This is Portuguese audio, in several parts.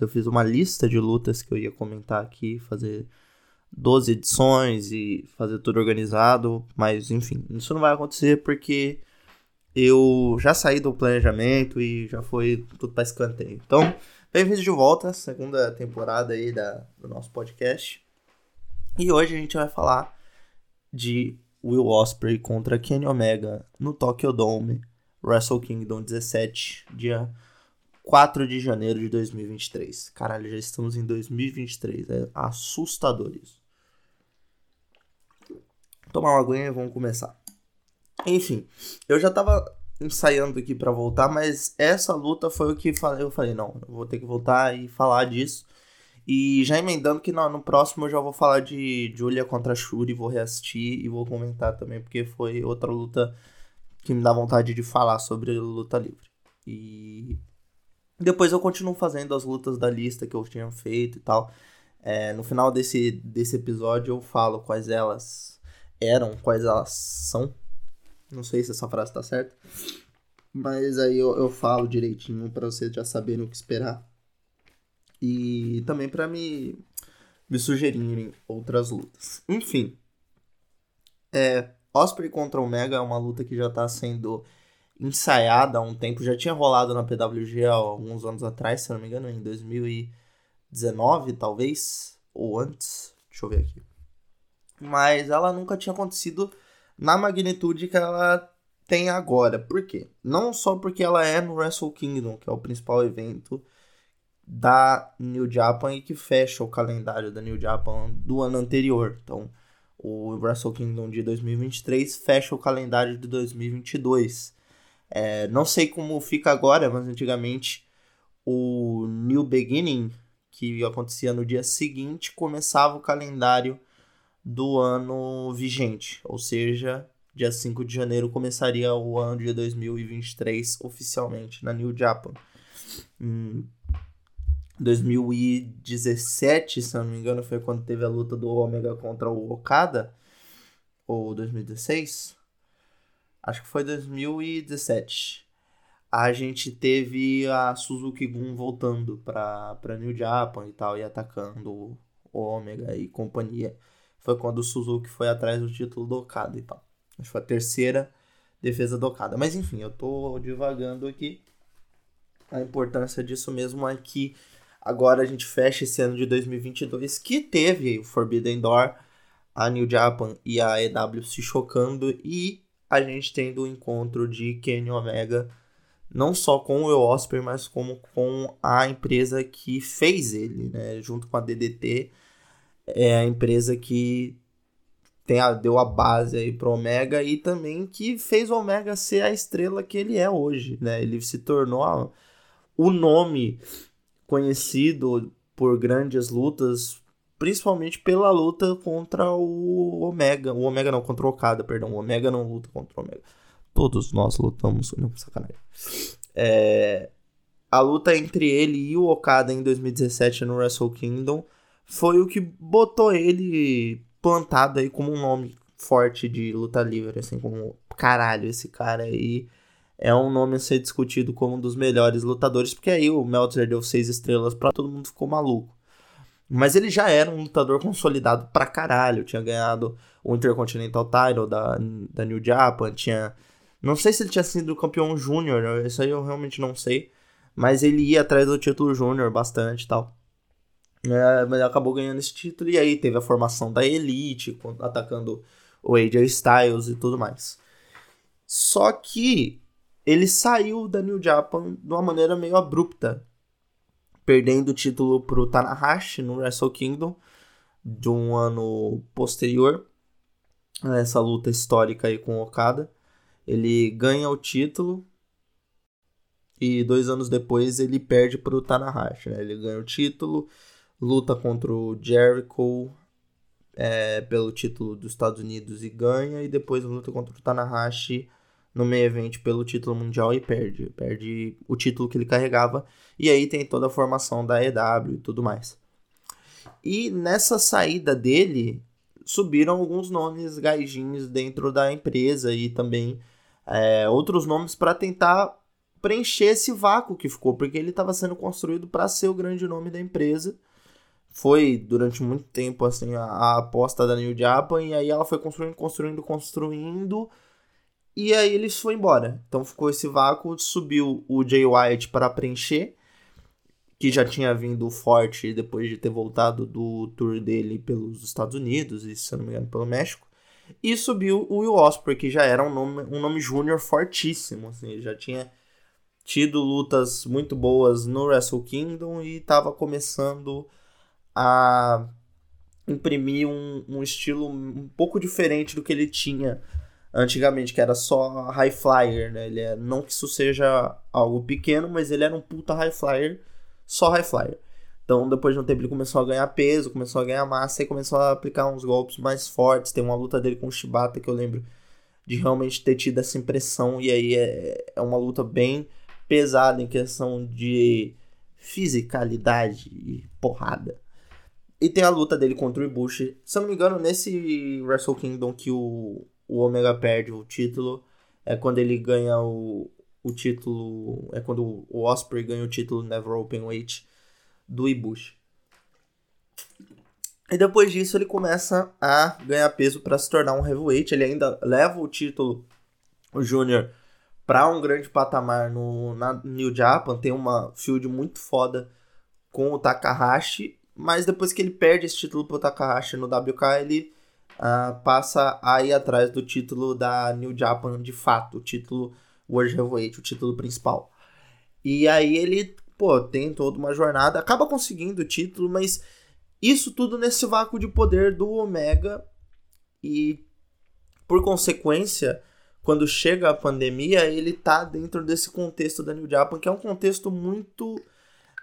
Eu fiz uma lista de lutas que eu ia comentar aqui, fazer 12 edições e fazer tudo organizado, mas enfim, isso não vai acontecer porque eu já saí do planejamento e já foi tudo para escanteio. Então, bem-vindos de volta, segunda temporada aí da, do nosso podcast. E hoje a gente vai falar de Will Ospreay contra Kenny Omega no Tokyo Dome, Wrestle Kingdom 17, dia 4 de janeiro de 2023. Caralho, já estamos em 2023. É assustador isso. Tomar uma aguinha e vamos começar. Enfim, eu já tava ensaiando aqui para voltar, mas essa luta foi o que eu falei, não, eu vou ter que voltar e falar disso. E já emendando que no, no próximo eu já vou falar de Julia contra Shuri, vou reassistir e vou comentar também, porque foi outra luta que me dá vontade de falar sobre luta livre. E depois eu continuo fazendo as lutas da lista que eu tinha feito e tal. É, no final desse, desse episódio eu falo quais elas eram, quais elas são. Não sei se essa frase tá certa. Mas aí eu, eu falo direitinho para vocês já saberem o que esperar. E também para me, me sugerirem outras lutas. Enfim. É, Osprey contra Omega é uma luta que já tá sendo ensaiada há um tempo, já tinha rolado na PWG há alguns anos atrás, se não me engano, em 2019, talvez, ou antes, deixa eu ver aqui. Mas ela nunca tinha acontecido na magnitude que ela tem agora. Por quê? Não só porque ela é no Wrestle Kingdom, que é o principal evento da New Japan e que fecha o calendário da New Japan do ano anterior. Então, o Wrestle Kingdom de 2023 fecha o calendário de 2022. É, não sei como fica agora, mas antigamente o New Beginning, que acontecia no dia seguinte, começava o calendário do ano vigente, ou seja, dia 5 de janeiro começaria o ano de 2023 oficialmente na New Japan. Em 2017, se não me engano, foi quando teve a luta do Omega contra o Okada, ou 2016, acho que foi 2017. A gente teve a Suzuki Gun voltando pra, pra New Japan e tal, e atacando o Omega e companhia. Foi quando o Suzuki foi atrás do título do Okada e tal. Acho que foi a terceira defesa do Okada. Mas enfim, eu tô divagando aqui. A importância disso mesmo é que agora a gente fecha esse ano de 2022 que teve o Forbidden Door, a New Japan e a EW se chocando e a gente tendo o encontro de Kenny Omega não só com o Osprey, mas como com a empresa que fez ele, né? Junto com a DDT, é a empresa que tem a, deu a base aí pro Omega e também que fez o Omega ser a estrela que ele é hoje, né? Ele se tornou a, o nome conhecido por grandes lutas principalmente pela luta contra o Omega. O Omega não, contra o Okada, perdão. O Omega não luta contra o Omega. Todos nós lutamos. Não, sacanagem. É, a luta entre ele e o Okada em 2017 no Wrestle Kingdom foi o que botou ele plantado aí como um nome forte de luta livre, assim, como caralho, esse cara aí é um nome a ser discutido como um dos melhores lutadores, porque aí o Meltzer deu seis estrelas para todo mundo ficou maluco. Mas ele já era um lutador consolidado pra caralho. Tinha ganhado o Intercontinental Title da, da New Japan. Tinha. Não sei se ele tinha sido campeão júnior, isso aí eu realmente não sei. Mas ele ia atrás do título júnior bastante e tal. É, mas acabou ganhando esse título. E aí teve a formação da Elite, atacando o AJ Styles e tudo mais. Só que ele saiu da New Japan de uma maneira meio abrupta perdendo o título pro Tanahashi no Wrestle Kingdom de um ano posterior a essa luta histórica aí com Okada. Ele ganha o título e dois anos depois ele perde pro Tanahashi. Né? Ele ganha o título, luta contra o Jericho é, pelo título dos Estados Unidos e ganha, e depois luta contra o Tanahashi no meio evento pelo título mundial e perde. Perde o título que ele carregava. E aí tem toda a formação da EW e tudo mais. E nessa saída dele, subiram alguns nomes gaijins dentro da empresa e também é, outros nomes para tentar preencher esse vácuo que ficou, porque ele estava sendo construído para ser o grande nome da empresa. Foi durante muito tempo assim a, a, aposta da New Japan e aí ela foi construindo, construindo, construindo e aí eles foi embora. Então ficou esse vácuo, subiu o Jay White para preencher, que já tinha vindo forte depois de ter voltado do tour dele pelos Estados Unidos e se não me engano pelo México. E subiu o Will Ospreay, que já era um nome, um nome júnior fortíssimo, assim, ele já tinha tido lutas muito boas no Wrestle Kingdom e estava começando a imprimir um, um, estilo um pouco diferente do que ele tinha antigamente, que era só high flyer, né? Ele é, não que isso seja algo pequeno, mas ele era um puta high flyer, só high flyer. Então, depois de um tempo, ele começou a ganhar peso, começou a ganhar massa e começou a aplicar uns golpes mais fortes. Tem uma luta dele com o Shibata que eu lembro de realmente ter tido essa impressão. E aí é, é uma luta bem pesada em questão de fisicalidade e porrada. E tem a luta dele contra o Ibushi. Se eu não me engano, nesse Wrestle Kingdom que o, o Omega perde o título, é quando ele ganha o, o título. É quando o Osprey ganha o título Never Open Weight do Ibushi. E depois disso ele começa a ganhar peso para se tornar um heavyweight. Ele ainda leva o título o Júnior para um grande patamar no, na New Japan. Tem uma field muito foda com o Takahashi. Mas depois que ele perde esse título pro Takahashi no WK, ele uh, passa a ir atrás do título da New Japan de fato, o título World Heavyweight, o título principal. E aí ele, pô, tem toda uma jornada, acaba conseguindo o título, mas isso tudo nesse vácuo de poder do Omega e por consequência quando chega a pandemia, ele tá dentro desse contexto da New Japan, que é um contexto muito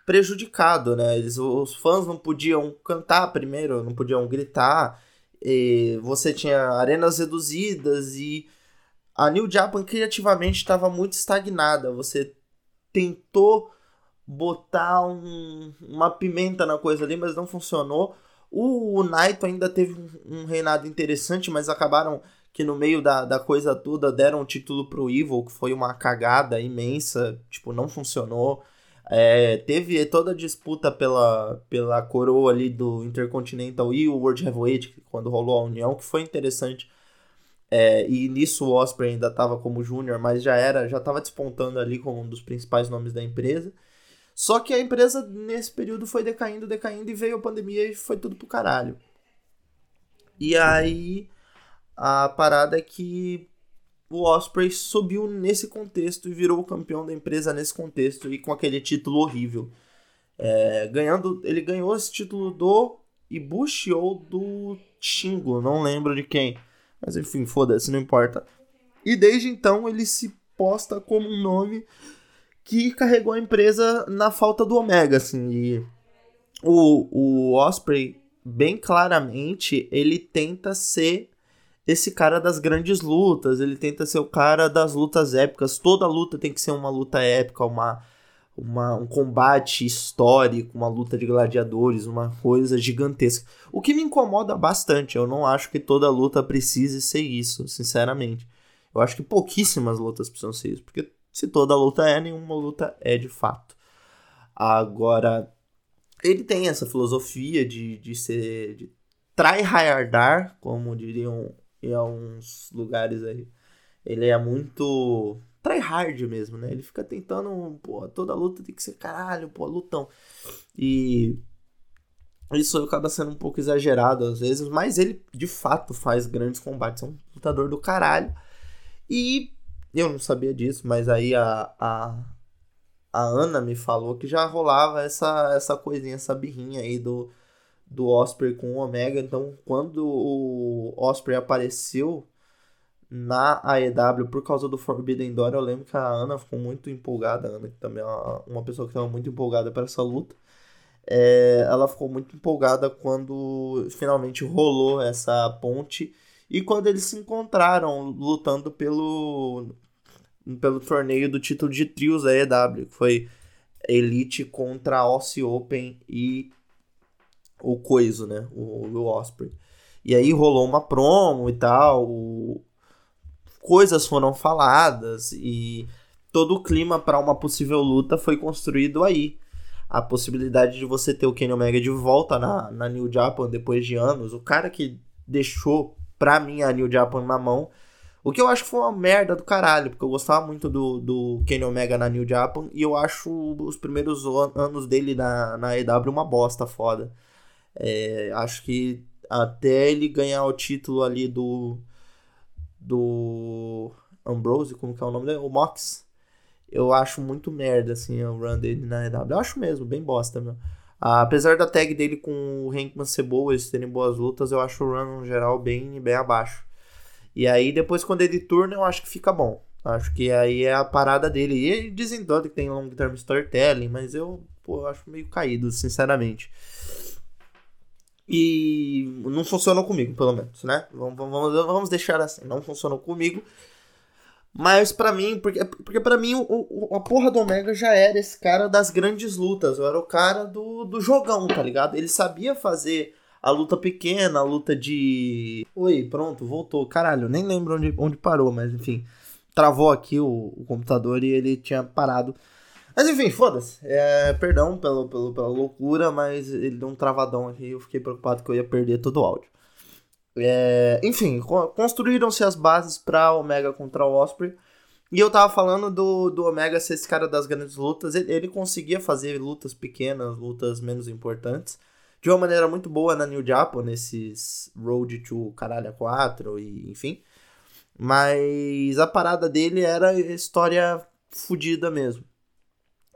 prejudicado, né? Eles, os fãs não podiam cantar primeiro, não podiam gritar, você tinha arenas reduzidas e a New Japan criativamente estava muito estagnada. Você tentou botar um, uma pimenta na coisa ali, mas não funcionou. O Naito ainda teve um, um reinado interessante, mas acabaram que no meio da, da coisa toda deram o título pro Evil, que foi uma cagada imensa, tipo, não funcionou. É, teve toda a disputa pela, pela coroa ali do Intercontinental e o World Heavyweight, quando rolou a união, que foi interessante. É, e nisso o Osprey ainda estava como júnior, mas já era, já estava despontando ali como um dos principais nomes da empresa. Só que a empresa nesse período foi decaindo, decaindo e veio a pandemia e foi tudo pro caralho. E aí a parada é que o Osprey subiu nesse contexto e virou o campeão da empresa nesse contexto e com aquele título horrível. É, ganhando, ele ganhou esse título do Ibushi ou do Shingo, não lembro de quem. Mas enfim, foda-se, não importa. E desde então ele se posta como um nome que carregou a empresa na falta do Omega, assim. E o, o Osprey, bem claramente, ele tenta ser esse cara das grandes lutas, ele tenta ser o cara das lutas épicas. Toda luta tem que ser uma luta épica, uma, uma, um combate histórico, uma luta de gladiadores, uma coisa gigantesca. O que me incomoda bastante, eu não acho que toda luta precise ser isso, sinceramente. Eu acho que pouquíssimas lutas precisam ser isso, porque se toda luta é, nenhuma luta é de fato. Agora, ele tem essa filosofia de, de ser. de tryhardar, como diriam em alguns lugares aí. Ele é muito tryhard mesmo, né? Ele fica tentando, pô, toda luta tem que ser caralho, pô, lutão. E isso acaba sendo um pouco exagerado às vezes, mas ele de fato faz grandes combates, é um lutador do caralho. E eu não sabia disso, mas aí a, a, a Ana me falou que já rolava essa, essa coisinha, essa birrinha aí do do Osprey com o Omega. Então, quando o Osprey apareceu na AEW por causa do Forbidden Door, eu lembro que a Ana ficou muito empolgada. A Ana, que também é uma pessoa que estava muito empolgada para essa luta. É, ela ficou muito empolgada quando finalmente rolou essa ponte e quando eles se encontraram lutando pelo pelo torneio do título de trios da AEW, que foi Elite contra Aussie Open e o Coiso, né? O Will Osprey. E aí rolou uma promo e tal. O... coisas foram faladas e todo o clima para uma possível luta foi construído aí. A possibilidade de você ter o Kenny Omega de volta na, na New Japan depois de anos, o cara que deixou pra mim a New Japan na mão, o que eu acho que foi uma merda do caralho, porque eu gostava muito do, do Kenny Omega na New Japan e eu acho os primeiros anos dele na, na EW uma bosta foda. É, acho que até ele ganhar o título ali do. do. Ambrose, como que é o nome dele? O Mox. Eu acho muito merda, assim, o run dele na EW. Eu acho mesmo, bem bosta, meu. apesar da tag dele com o Hankman ser boa, eles terem boas lutas, eu acho o run, no geral, bem, bem abaixo. E aí, depois, quando ele turna, eu acho que fica bom. Acho que aí é a parada dele. E dizem todo que tem long term storytelling, mas eu, pô, eu acho meio caído, sinceramente. E não funcionou comigo, pelo menos, né? Vamos, vamos, vamos deixar assim. Não funcionou comigo. Mas para mim, porque, porque para mim o, o, a porra do Omega já era esse cara das grandes lutas. Eu era o cara do, do jogão, tá ligado? Ele sabia fazer a luta pequena, a luta de. Oi, pronto, voltou. Caralho, nem lembro onde, onde parou, mas enfim. Travou aqui o, o computador e ele tinha parado mas enfim, foda-se. É, perdão pelo, pelo, pela loucura, mas ele deu um travadão aqui e eu fiquei preocupado que eu ia perder todo o áudio. É, enfim, construíram-se as bases para Omega contra o Osprey. E eu tava falando do, do Omega ser esse cara das grandes lutas. Ele, ele conseguia fazer lutas pequenas, lutas menos importantes. De uma maneira muito boa na New Japan, nesses Road to Caralho 4 e enfim. Mas a parada dele era história fodida mesmo.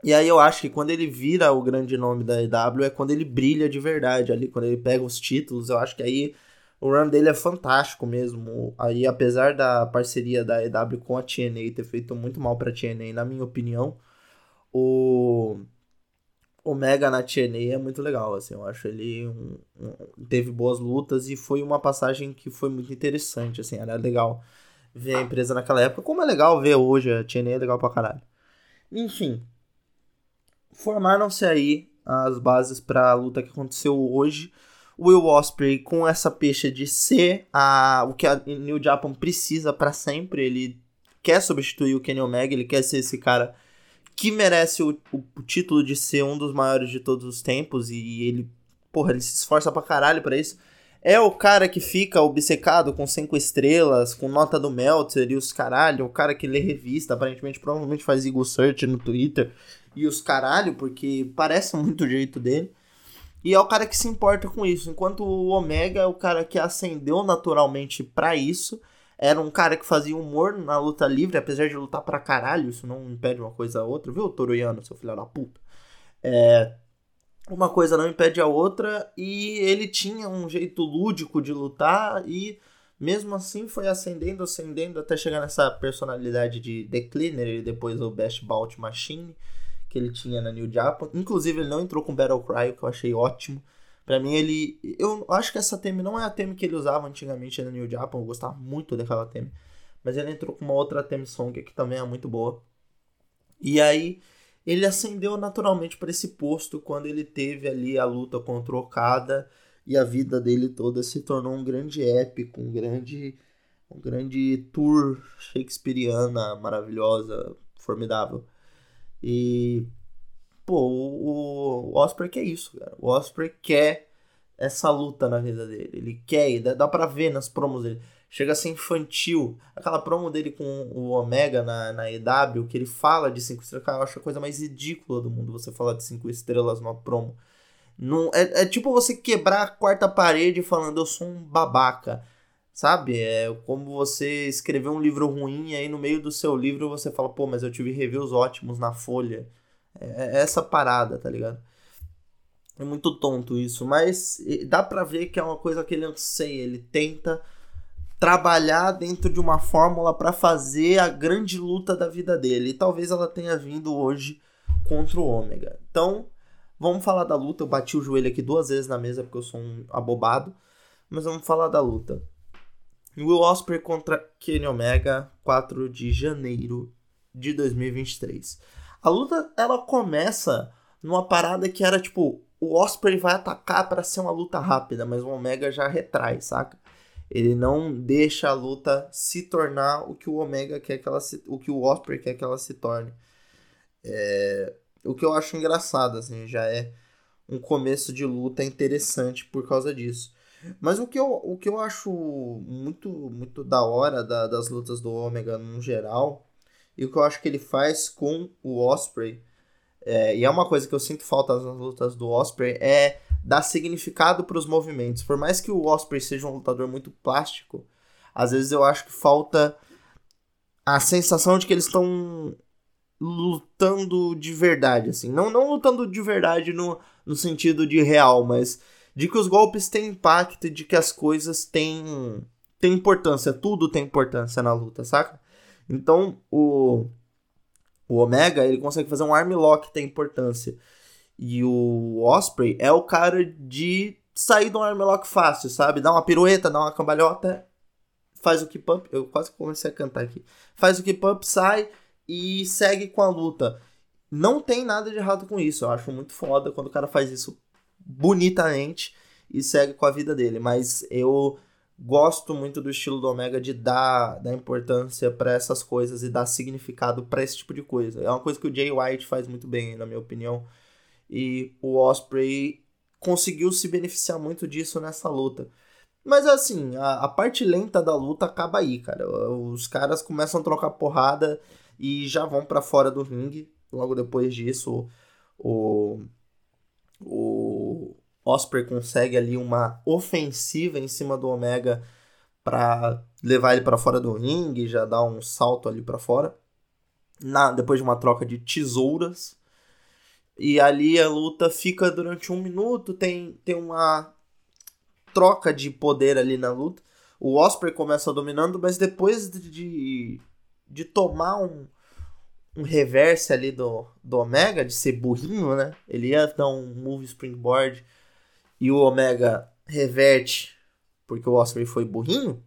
E aí eu acho que quando ele vira o grande nome da EW é quando ele brilha de verdade ali, quando ele pega os títulos, eu acho que aí o run dele é fantástico mesmo. Aí apesar da parceria da EW com a TNA ter feito muito mal para a TNA, na minha opinião, o o Mega na TNA é muito legal, assim, eu acho ele um, um, teve boas lutas e foi uma passagem que foi muito interessante, assim, era legal ver a empresa naquela época, como é legal ver hoje, a TNA é legal pra caralho. Enfim, formaram-se aí as bases para a luta que aconteceu hoje. O Will Osprey com essa peixe de ser a, o que a New Japan precisa para sempre. Ele quer substituir o Kenny Omega, ele quer ser esse cara que merece o, o, título de ser um dos maiores de todos os tempos e ele, porra, ele se esforça pra caralho pra isso. É o cara que fica obcecado com cinco estrelas, com nota do Meltzer e os caralho, o cara que lê revista, aparentemente provavelmente faz Eagle Search no Twitter e os caralho, porque parece muito o jeito dele. E é o cara que se importa com isso. Enquanto o Omega é o cara que ascendeu naturalmente para isso. Era um cara que fazia humor na luta livre, apesar de lutar pra caralho. Isso não impede uma coisa a outra, viu, Toroiano, seu filho da puta? É, uma coisa não impede a outra. E ele tinha um jeito lúdico de lutar. E mesmo assim foi ascendendo, ascendendo até chegar nessa personalidade de The Cleaner e depois o Best Bout Machine que ele tinha na New Japan. Inclusive, ele não entrou com Battle Cry, que eu achei ótimo. Pra mim, ele. Eu acho que essa theme não é a theme que ele usava antigamente na New Japan. Eu gostava muito daquela theme. Mas ele entrou com uma outra theme song que também é muito boa. E aí, ele ascendeu naturalmente para esse posto quando ele teve ali a luta contra o Okada. E a vida dele toda se tornou um grande épico, um grande. Um grande tour shakespeariana maravilhosa, formidável. E, pô, o, o Osprey quer isso, cara. O Osprey quer essa luta na vida dele. Ele quer, dá, dá pra ver nas promos dele. Chega a ser infantil. Aquela promo dele com o Omega na, na EW, que ele fala de 5 estrelas, cara, eu acho a coisa mais ridícula do mundo você falar de 5 estrelas numa promo. Não, é, é tipo você quebrar a quarta parede falando eu sou um babaca. Sabe? É como você escrever um livro ruim e aí no meio do seu livro você fala, pô, mas eu tive reviews ótimos na Folha. É, é essa parada, tá ligado? É muito tonto isso, mas dá pra ver que é uma coisa que ele anseia. Ele tenta trabalhar dentro de uma fórmula para fazer a grande luta da vida dele. E talvez ela tenha vindo hoje contra o Ômega. Então, vamos falar da luta. Eu bati o joelho aqui duas vezes na mesa porque eu sou um abobado. Mas vamos falar da luta. Will Ospreay contra Kenny Omega, 4 de janeiro de 2023. A luta ela começa numa parada que era tipo, o Osprey vai atacar para ser uma luta rápida, mas o Omega já retrai, saca? Ele não deixa a luta se tornar o que o Omega quer que ela se, o que o Osprey quer que ela se torne. É, o que eu acho engraçado, assim, já é um começo de luta interessante por causa disso. Mas o que eu, o que eu acho muito, muito da hora da, das lutas do Omega no geral, e o que eu acho que ele faz com o Osprey, é, e é uma coisa que eu sinto falta nas lutas do Osprey, é dar significado para os movimentos. Por mais que o Osprey seja um lutador muito plástico, às vezes eu acho que falta a sensação de que eles estão lutando de verdade, assim. Não, não lutando de verdade no, no sentido de real, mas de que os golpes têm impacto de que as coisas têm, têm importância. Tudo tem importância na luta, saca? Então, o, o Omega, ele consegue fazer um armlock que tem importância. E o Osprey é o cara de sair um armlock fácil, sabe? Dá uma pirueta, dá uma cambalhota, faz o keep up. Eu quase comecei a cantar aqui. Faz o keep up, sai e segue com a luta. Não tem nada de errado com isso. Eu acho muito foda quando o cara faz isso bonitamente e segue com a vida dele. Mas eu gosto muito do estilo do Omega de dar, dar importância para essas coisas e dar significado para esse tipo de coisa. É uma coisa que o Jay White faz muito bem, na minha opinião e o Osprey conseguiu se beneficiar muito disso nessa luta. Mas assim, a, a, parte lenta da luta acaba aí, cara. Os caras começam a trocar porrada e já vão para fora do ringue. Logo depois disso, o, o Osprey consegue ali uma ofensiva em cima do Omega para levar ele para fora do ringue, já dar um salto ali para fora. Na, depois de uma troca de tesouras, e ali a luta fica durante um minuto, tem, tem uma troca de poder ali na luta. O Osprey começa dominando, mas depois de, de tomar um, um reverse ali do, do Omega, de ser burrinho, né? Ele ia dar um move springboard e o Omega reverte porque o Osprey foi burrinho.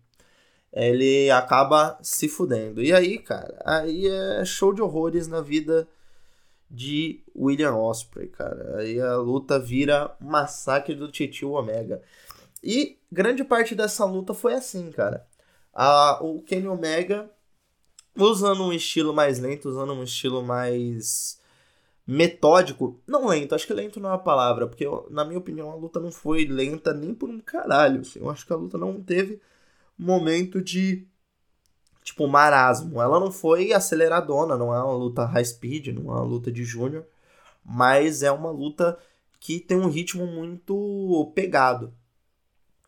Ele acaba se fudendo. E aí, cara, aí é show de horrores na vida de William Osprey, cara. Aí a luta vira massacre do Titio Omega. E grande parte dessa luta foi assim, cara. A, o Kenny Omega usando um estilo mais lento, usando um estilo mais metódico. Não lento, acho que lento não é a palavra, porque na minha opinião a luta não foi lenta nem por um caralho. Assim. Eu acho que a luta não teve momento de tipo, marasmo. Ela não foi aceleradona, não é uma luta high speed, não é uma luta de júnior, mas é uma luta que tem um ritmo muito pegado.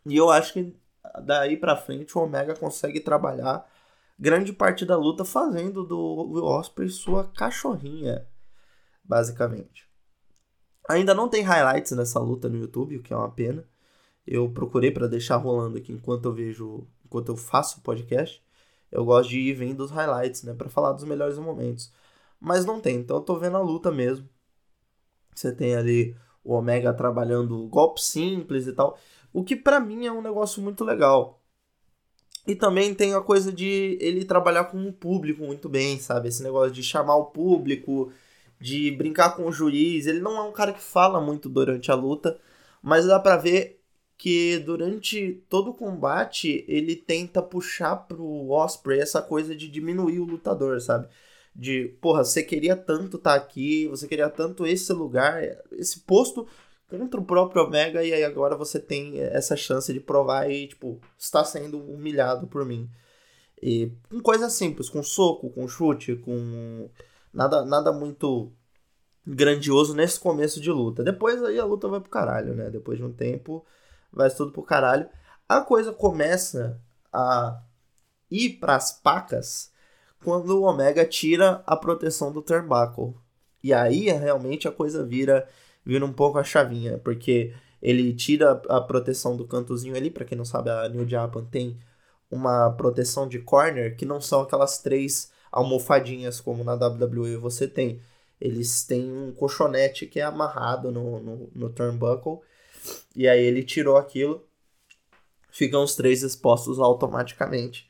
E eu acho que daí para frente o Omega consegue trabalhar grande parte da luta fazendo do Will Ospreay sua cachorrinha, basicamente. Ainda não tem highlights nessa luta no YouTube, o que é uma pena. Eu procurei para deixar rolando aqui enquanto eu vejo, enquanto eu faço o podcast eu gosto de ir vendo os highlights, né, para falar dos melhores momentos. Mas não tem, então eu tô vendo a luta mesmo. Você tem ali o Omega trabalhando golpes simples e tal, o que para mim é um negócio muito legal. E também tem a coisa de ele trabalhar com o público muito bem, sabe? Esse negócio de chamar o público, de brincar com o juiz. Ele não é um cara que fala muito durante a luta, mas dá pra ver que durante todo o combate ele tenta puxar pro Osprey essa coisa de diminuir o lutador, sabe? De, porra, você queria tanto estar tá aqui, você queria tanto esse lugar, esse posto contra o próprio Omega, e aí agora você tem essa chance de provar e, tipo, está sendo humilhado por mim. E com coisas simples, com soco, com chute, com nada, nada muito grandioso nesse começo de luta. Depois aí a luta vai pro caralho, né? Depois de um tempo vai tudo pro caralho. A coisa começa a ir pras pacas quando o Omega tira a proteção do Turnbuckle. E aí realmente a coisa vira, vira um pouco a chavinha, porque ele tira a proteção do cantozinho ali, para quem não sabe, a New Japan tem uma proteção de corner que não são aquelas três almofadinhas como na WWE você tem. Eles têm um colchonete que é amarrado no, no, no turnbuckle e aí ele tirou aquilo. Ficam os três expostos automaticamente.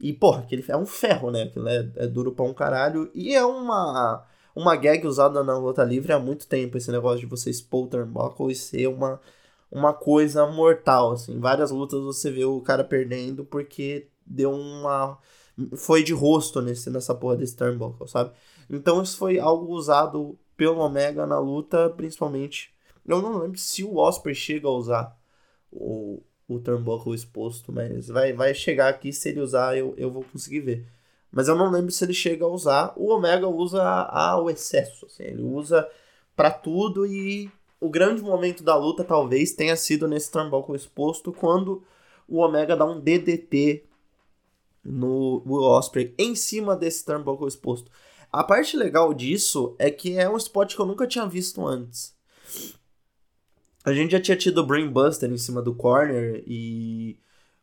E, porra, aquele é um ferro, né? Aquilo é, é duro pra um caralho. E é uma, uma gag usada na luta livre há muito tempo. Esse negócio de você expor o turnbuckle e ser uma, uma coisa mortal, assim. Várias lutas você vê o cara perdendo porque deu uma foi de rosto nesse nessa porra desse turnbuckle, sabe? Então isso foi algo usado pelo Omega na luta, principalmente. Eu não lembro se o Osprey chega a usar o, o turnbuckle exposto, mas vai, vai chegar aqui, se ele usar eu, eu vou conseguir ver. Mas eu não lembro se ele chega a usar. O Omega usa ao excesso, assim, ele usa para tudo e o grande momento da luta talvez tenha sido nesse turnbuckle exposto quando o Omega dá um DDT no Will Osprey em cima desse turnbuckle exposto. A parte legal disso é que é um spot que eu nunca tinha visto antes. A gente já tinha tido Brainbuster em cima do corner e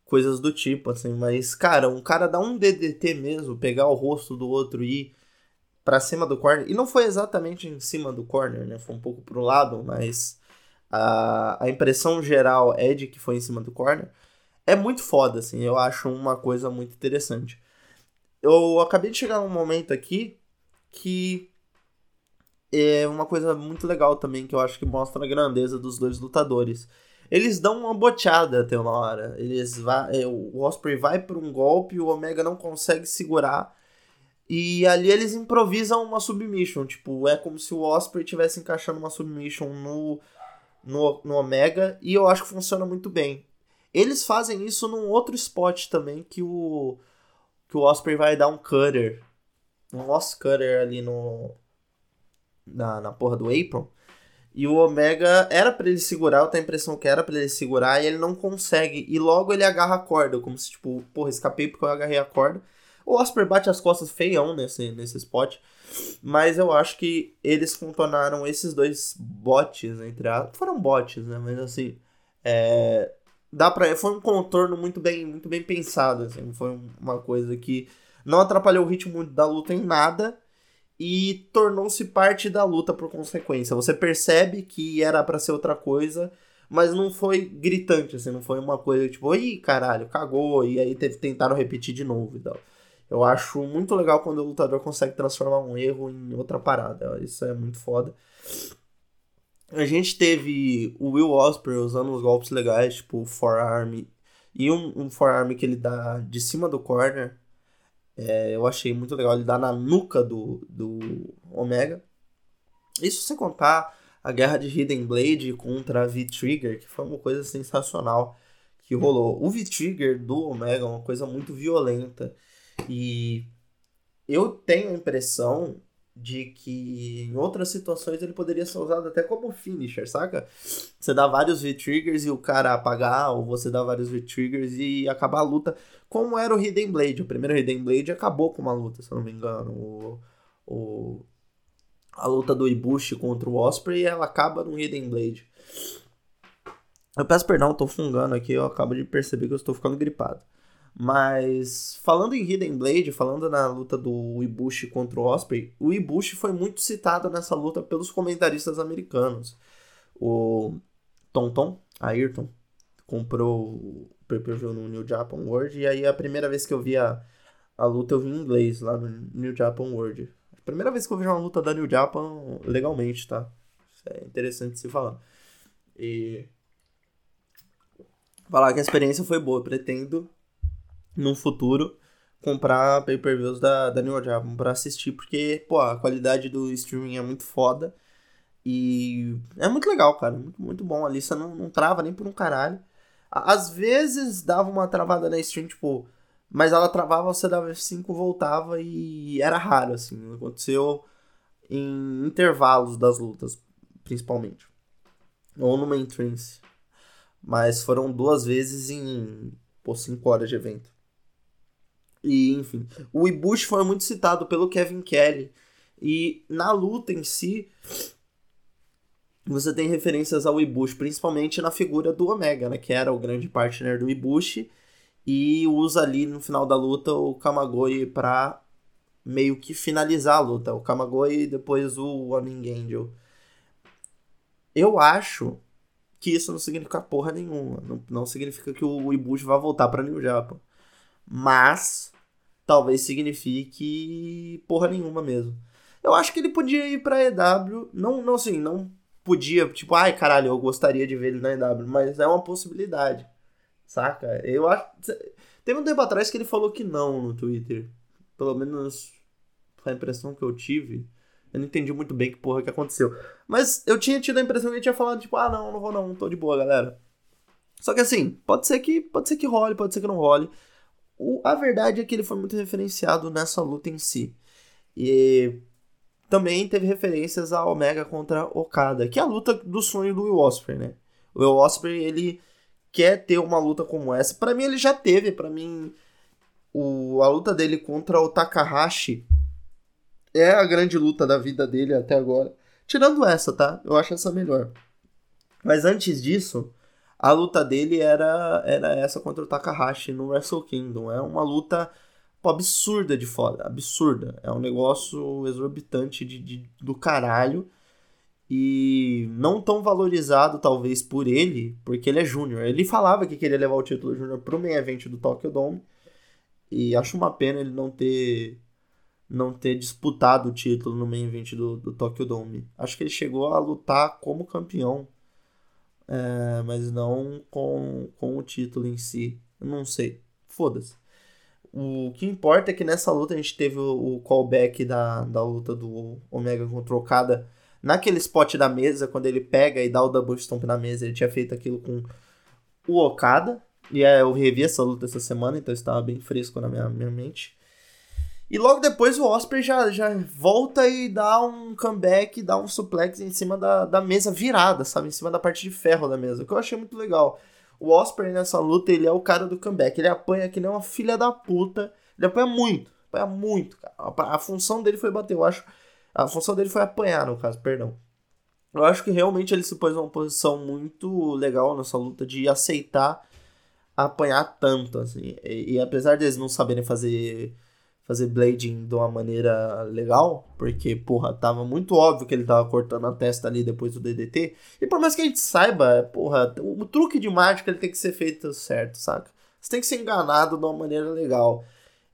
coisas do tipo, assim, mas, cara, um cara dá um DDT mesmo, pegar o rosto do outro e ir pra cima do corner, e não foi exatamente em cima do corner, né, foi um pouco pro lado, mas a, a impressão geral é de que foi em cima do corner, é muito foda, assim, eu acho uma coisa muito interessante. Eu acabei de chegar num momento aqui que é uma coisa muito legal também, que eu acho que mostra a grandeza dos dois lutadores. Eles dão uma boteada até uma hora. Eles vai, é, o Osprey vai para um golpe, o Omega não consegue segurar. E ali eles improvisam uma submission. Tipo, é como se o Osprey estivesse encaixando uma submission no, no, no Omega. E eu acho que funciona muito bem. Eles fazem isso num outro spot também, que o, que o Osprey vai dar um cutter. Um Lost Cutter ali no, na, na porra do apron. E o Omega era para ele segurar, eu tenho a impressão que era para ele segurar, e ele não consegue. E logo ele agarra a corda, como se, tipo, porra, escapei porque eu agarrei a corda. O Osprey bate as costas feião nesse, nesse spot. Mas eu acho que eles contornaram esses dois bots, entre as. Foram bots, né? Mas assim. É, dá pra, foi um contorno muito bem, muito bem pensado. Assim, foi uma coisa que não atrapalhou o ritmo da luta em nada e tornou-se parte da luta por consequência. Você percebe que era para ser outra coisa, mas não foi gritante, assim, não foi uma coisa tipo, ih, caralho, cagou, e aí tentaram repetir de novo e tal. Eu acho muito legal quando o lutador consegue transformar um erro em outra parada. Isso é muito foda. A gente teve o Will Ospreay usando uns golpes legais, tipo o forearm e um, um forearm que ele dá de cima do corner, é, eu achei muito legal ele dar na nuca do, do Omega. Isso sem contar a guerra de Hidden Blade contra a V-Trigger, que foi uma coisa sensacional que rolou. O V-Trigger do Omega é uma coisa muito violenta. E eu tenho a impressão de que em outras situações ele poderia ser usado até como finisher, saca? Você dá vários V-Triggers e o cara apagar, ou você dá vários V-Triggers e acabar a luta, como era o Hidden Blade. O primeiro Hidden Blade acabou com uma luta, se eu não me engano. O, o, a luta do Ibushi contra o Osprey, ela acaba no Hidden Blade. Eu peço perdão, tô fungando aqui, eu acabo de perceber que eu estou ficando gripado. Mas falando em Hidden Blade, falando na luta do Ibushi contra o Osprey, o Ibushi foi muito citado nessa luta pelos comentaristas americanos. O Tonton, Ayrton, comprou o pay-per-view no New Japan World e aí a primeira vez que eu vi a, a luta eu vi em inglês lá no New Japan World. A primeira vez que eu vi uma luta da New Japan legalmente, tá? Isso é interessante se falar. E falar que a experiência foi boa, pretendo no futuro comprar pay-per-views da, da New Japan pra assistir, porque, pô, a qualidade do streaming é muito foda. E é muito legal, cara. Muito, muito bom. Ali você não, não trava nem por um caralho. Às vezes dava uma travada na stream, tipo. Mas ela travava, você dava F5, voltava e era raro, assim. Aconteceu em intervalos das lutas, principalmente. Ou no main trance. Mas foram duas vezes em, pô, 5 horas de evento. E, enfim, o Ibushi foi muito citado pelo Kevin Kelly. E na luta em si, você tem referências ao Ibushi, principalmente na figura do Omega, né? Que era o grande partner do Ibushi. E usa ali no final da luta o Kamagoi pra meio que finalizar a luta. O Kamagoi e depois o Oming Angel. Eu acho que isso não significa porra nenhuma. Não, não significa que o Ibushi vai voltar pra New Japan. Mas talvez signifique porra nenhuma mesmo. Eu acho que ele podia ir pra EW, não, não assim, não podia, tipo, ai caralho, eu gostaria de ver ele na EW, mas é uma possibilidade, saca? Eu acho. Teve um tempo atrás que ele falou que não no Twitter. Pelo menos foi a impressão que eu tive. Eu não entendi muito bem que porra que aconteceu. Mas eu tinha tido a impressão que ele tinha falado, tipo, ah, não, não vou não, tô de boa, galera. Só que assim, pode ser que, pode ser que role, pode ser que não role. O, a verdade é que ele foi muito referenciado nessa luta em si. E também teve referências a Omega contra Okada, que é a luta do sonho do Will Ospreay, né? O Will Ospreay, ele quer ter uma luta como essa. Para mim ele já teve, para mim o, a luta dele contra o Takahashi é a grande luta da vida dele até agora. Tirando essa, tá? Eu acho essa melhor. Mas antes disso, a luta dele era, era essa contra o Takahashi no Wrestle Kingdom. É uma luta pô, absurda de foda, absurda. É um negócio exorbitante de, de, do caralho. E não tão valorizado, talvez, por ele, porque ele é júnior. Ele falava que queria levar o título júnior pro main event do Tokyo Dome. E acho uma pena ele não ter não ter disputado o título no main event do, do Tokyo Dome. Acho que ele chegou a lutar como campeão, é, mas não com, com o título em si. Eu não sei. Foda-se. O que importa é que nessa luta a gente teve o, callback da, da luta do Omega contra o Okada. Naquele spot da mesa, quando ele pega e dá o double stomp na mesa, ele tinha feito aquilo com o Okada. E é, eu revi essa luta essa semana, então estava bem fresco na minha, minha mente. E logo depois o Osprey já, já volta e dá um comeback, dá um suplex em cima da, da mesa virada, sabe? Em cima da parte de ferro da mesa, que eu achei muito legal. O Osprey nessa luta, ele é o cara do comeback. Ele apanha que nem uma filha da puta. Ele apanha muito, apanha muito, cara. A, a função dele foi bater, eu acho. A função dele foi apanhar, no caso, perdão. Eu acho que realmente ele se pôs numa posição muito legal nessa luta de aceitar apanhar tanto, assim. E, e apesar deles não saberem fazer fazer blading de uma maneira legal, porque, porra, tava muito óbvio que ele tava cortando a testa ali depois do DDT. E por mais que a gente saiba, porra, o, truque de mágica ele tem que ser feito certo, saca? Você tem que ser enganado de uma maneira legal.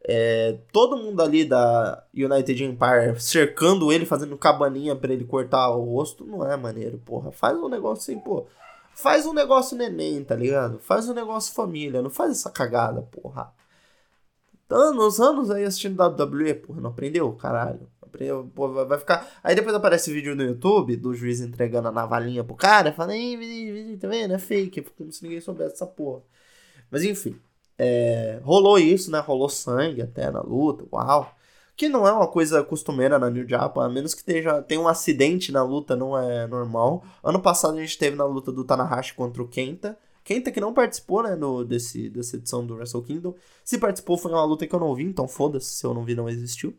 É, todo mundo ali da United Empire cercando ele, fazendo cabaninha para ele cortar o rosto, não é maneiro, porra. Faz um negócio assim, pô. Faz um negócio neném, tá ligado? Faz um negócio família, não faz essa cagada, porra anos, anos aí assistindo WWE, porra, não aprendeu? Caralho. Aprendeu, porra, vai ficar. Aí depois aparece vídeo no YouTube do juiz entregando a navalinha pro cara, fala, ei, tá vendo? É fake, como se ninguém soubesse essa porra. Mas enfim, é, rolou isso, né? Rolou sangue até na luta, uau. Que não é uma coisa costumeira na New Japan, a menos que tenha, tenha um acidente na luta, não é normal. Ano passado a gente teve na luta do Tanahashi contra o Kenta Kenta que não participou, né, no, desse, dessa edição do Wrestle Kingdom. Se participou foi uma luta que eu não vi, então foda-se, se eu não vi não existiu.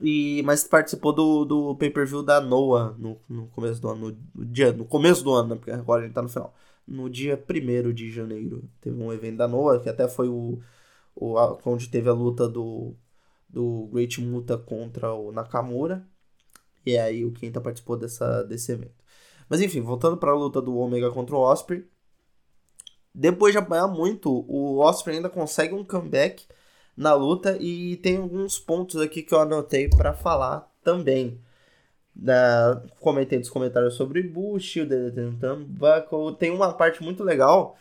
E, mas participou do, do pay-per-view da Noah no, no começo do ano, no, dia, no começo do ano, né, porque agora a gente tá no final. No dia 1 de janeiro, teve um evento da Noah, que até foi o, o a, onde teve a luta do, do Great Muta contra o Nakamura. E aí o Kenta participou dessa, desse evento. Mas enfim, voltando para a luta do Omega contra o Osprey. Depois de apanhar muito, o Osprey ainda consegue um comeback na luta e tem alguns pontos aqui que eu anotei para falar também. Da, comentei dos comentários sobre Bush, o Buckle. Tem uma parte muito legal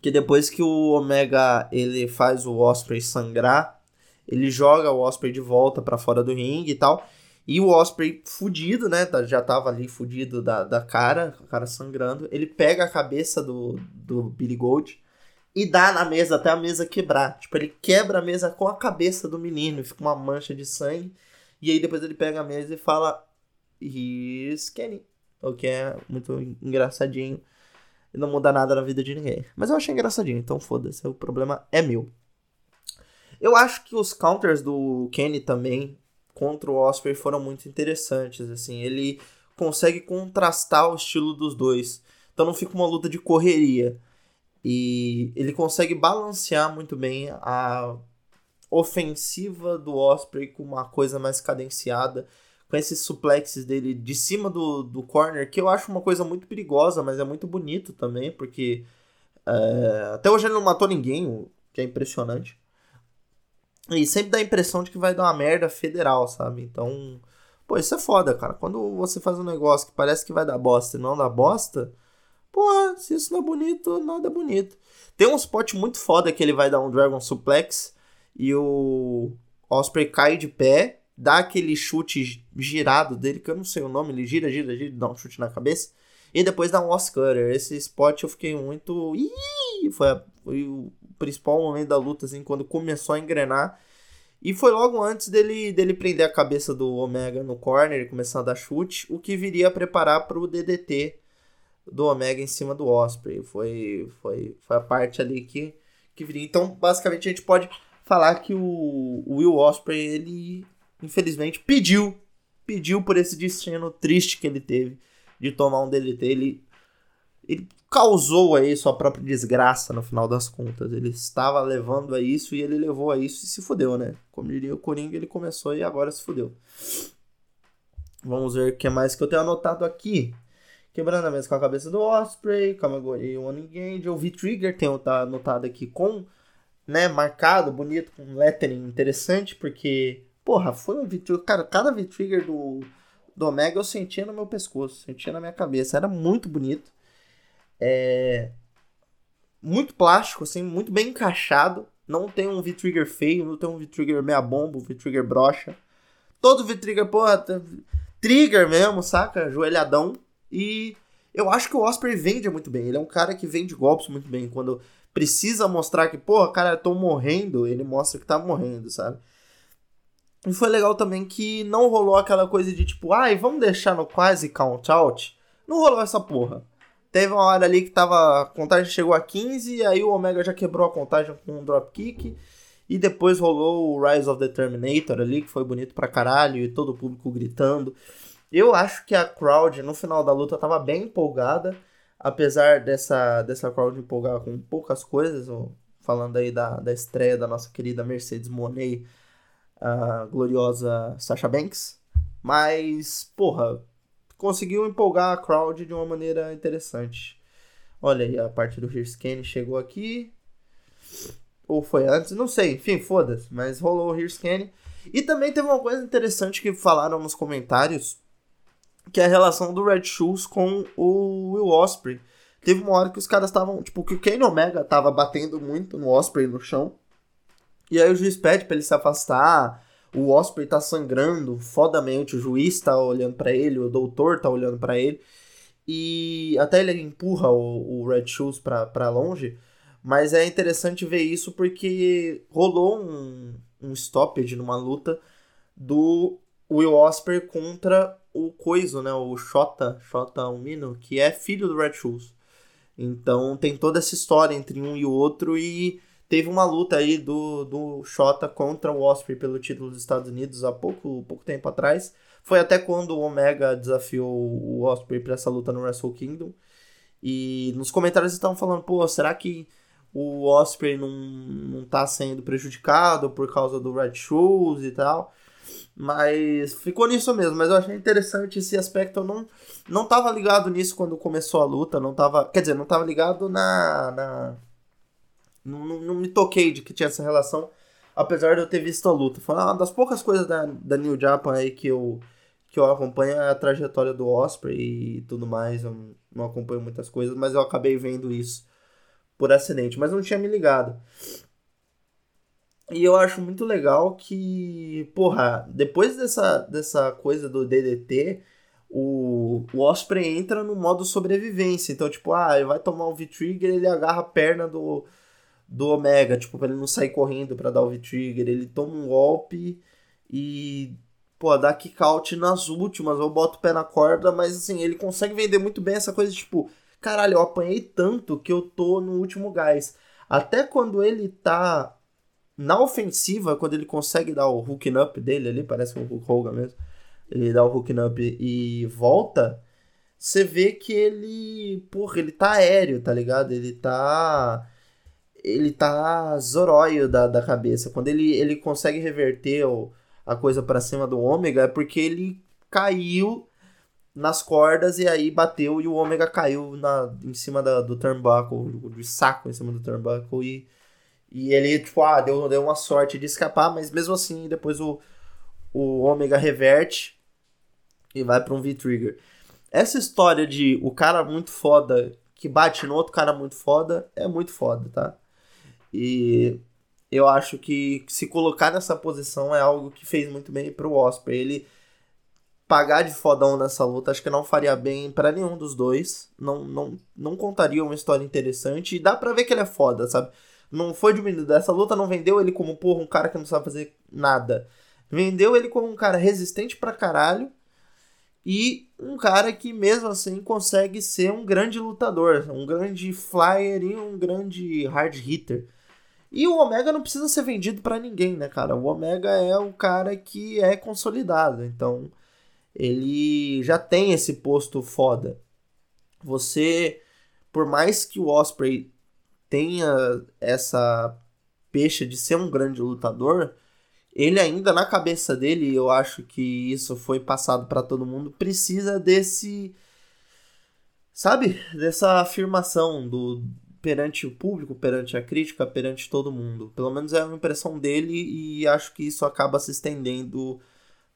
que depois que o Omega ele faz o Osprey sangrar, ele joga o Osprey de volta para fora do ringue e tal. E o Osprey fudido, né? Tá, já tava ali fudido da, da cara, a cara sangrando. Ele pega a cabeça do, do Billy Gold e dá na mesa até a mesa quebrar. Tipo, ele quebra a mesa com a cabeça do menino, fica uma mancha de sangue. E aí depois ele pega a mesa e fala: He's Kenny. O que é muito engraçadinho. E não muda nada na vida de ninguém. Mas eu achei engraçadinho, então foda-se. O problema é meu. Eu acho que os counters do Kenny também contra o Osprey foram muito interessantes, assim, ele consegue contrastar o estilo dos dois. Então não fica uma luta de correria. E ele consegue balancear muito bem a ofensiva do Osprey com uma coisa mais cadenciada, com esses suplexes dele de cima do, do corner, que eu acho uma coisa muito perigosa, mas é muito bonito também, porque é, até hoje ele não matou ninguém, o que é impressionante. E sempre dá a impressão de que vai dar uma merda federal, sabe? Então, Pô, isso é foda, cara. Quando você faz um negócio que parece que vai dar bosta e não dá bosta, pô, se isso não é bonito, nada é bonito. Tem um spot muito foda que ele vai dar um Dragon Suplex e o Osprey cai de pé, dá aquele chute girado dele, que eu não sei o nome, ele gira, gira, gira, dá um chute na cabeça. E depois dá um Oscar. Esse spot eu fiquei muito. Ih! Foi, a, foi o principal momento da luta, assim, quando começou a engrenar. E foi logo antes dele, dele prender a cabeça do Omega no corner e começar a dar chute, o que viria a preparar para o DDT do Omega em cima do Osprey. Foi, foi, foi a parte ali que, que viria. Então, basicamente, a gente pode falar que o, o Will Osprey, ele infelizmente pediu, pediu por esse destino triste que ele teve de tomar um DDT. Ele, ele causou aí sua própria desgraça no final das contas. Ele estava levando a isso e ele levou a isso e se fudeu, né? Como diria o Coringa, ele começou e agora se fudeu. Vamos ver o que mais que eu tenho anotado aqui. Quebrando a mesa com a cabeça do Osprey, Kamagori One. O V-Trigger tem tá anotado aqui com, né, marcado, bonito, com lettering interessante, porque, porra, foi um V-Trigger. Cara, cada V-Trigger do, do Omega eu sentia no meu pescoço, sentia na minha cabeça. Era muito bonito. É... Muito plástico, assim, muito bem encaixado. Não tem um V-Trigger feio, não tem um V-Trigger meia bomba, um V-Trigger brocha. Todo V-Trigger, porra, trigger mesmo, saca? Joelhadão. E eu acho que o Osprey vende muito bem. Ele é um cara que vende golpes muito bem. Quando precisa mostrar que, pô, cara, eu tô morrendo, ele mostra que tá morrendo, sabe? E foi legal também que não rolou aquela coisa de tipo, ai, vamos deixar no quase count out. Não rolou essa porra. Teve uma hora ali que tava. A contagem chegou a 15, aí o Omega já quebrou a contagem com um dropkick. E depois rolou o Rise of the Terminator ali, que foi bonito pra caralho, e todo o público gritando. Eu acho que a crowd no final da luta tava bem empolgada, apesar dessa, dessa crowd empolgar com poucas coisas, falando aí da, da estreia da nossa querida Mercedes Monet, a gloriosa Sasha Banks. Mas, porra, conseguiu empolgar a crowd de uma maneira interessante. Olha aí, a parte do Hearscan chegou aqui. Ou foi antes, não sei, enfim, foda-se. Mas rolou o Hearscan. E também teve uma coisa interessante que falaram nos comentários que é a relação do Red Shoes com o Will Osprey. Teve uma hora que os caras estavam, tipo, que o Kane Omega tava batendo muito no Osprey no chão. E aí o juiz pede pra ele se afastar. O Osprey tá sangrando fodamente, o juiz tá olhando para ele, o doutor tá olhando para ele. E até ele empurra o, o Red Shoes pra longe. Mas é interessante ver isso porque rolou um, um stoppage numa luta do Will Osprey contra o Coiso, né? O Shota, Shota Umino, que é filho do Red Shoes. Então tem toda essa história entre um e o outro e teve uma luta aí do, do Shota contra o Osprey pelo título dos Estados Unidos há pouco, pouco tempo atrás. Foi até quando o Omega desafiou o Osprey para essa luta no Wrestle Kingdom. E nos comentários estavam falando, pô, será que o Osprey não, não tá sendo prejudicado por causa do Red Shoes e tal? Mas ficou nisso mesmo. Mas eu achei interessante esse aspecto. Eu não, não tava ligado nisso quando começou a luta. Não tava. Quer dizer, não tava ligado na. na não, não, não me toquei de que tinha essa relação. Apesar de eu ter visto a luta. Foi uma das poucas coisas da, da New Japan aí que eu, que eu acompanho é a trajetória do Osprey e tudo mais. Eu não acompanho muitas coisas, mas eu acabei vendo isso por acidente. Mas não tinha me ligado. E eu acho muito legal que, porra, depois dessa, dessa coisa do DDT, o, o Osprey entra no modo sobrevivência. Então, tipo, ah, ele vai tomar o V-Trigger, ele agarra a perna do, do Omega, tipo, pra ele não sair correndo para dar o V-Trigger. Ele toma um golpe e, pô, dá kick out nas últimas, eu boto o pé na corda, mas assim, ele consegue vender muito bem essa coisa, tipo, caralho, eu apanhei tanto que eu tô no último gás. Até quando ele tá na ofensiva, quando ele consegue dar o hooking up dele ali, parece um Hulk Hogan mesmo, ele dá o hooking up e volta, você vê que ele, porra, ele tá aéreo, tá ligado? Ele tá ele tá zoróio da, da cabeça. Quando ele, ele consegue reverter o, a coisa para cima do ômega, é porque ele caiu nas cordas e aí bateu e o ômega caiu na, em cima da, do turnbuckle, do saco em cima do turnbuckle e e ele, tipo, ah, deu, deu uma sorte de escapar, mas mesmo assim, depois o, o Ômega reverte e vai para um V-Trigger. Essa história de o cara muito foda que bate no outro cara muito foda é muito foda, tá? E eu acho que se colocar nessa posição é algo que fez muito bem pro Osprey. Ele pagar de fodão nessa luta acho que não faria bem para nenhum dos dois. Não, não, não contaria uma história interessante. E dá pra ver que ele é foda, sabe? Não foi diminuído. Essa luta não vendeu ele como, porra, um cara que não sabe fazer nada. Vendeu ele como um cara resistente pra caralho. E um cara que, mesmo assim, consegue ser um grande lutador. Um grande flyer e um grande hard hitter. E o Omega não precisa ser vendido para ninguém, né, cara? O Omega é o cara que é consolidado. Então, ele já tem esse posto foda. Você, por mais que o Osprey tenha essa peixe de ser um grande lutador, ele ainda na cabeça dele, eu acho que isso foi passado para todo mundo, precisa desse sabe, dessa afirmação do perante o público, perante a crítica, perante todo mundo. Pelo menos é a impressão dele e acho que isso acaba se estendendo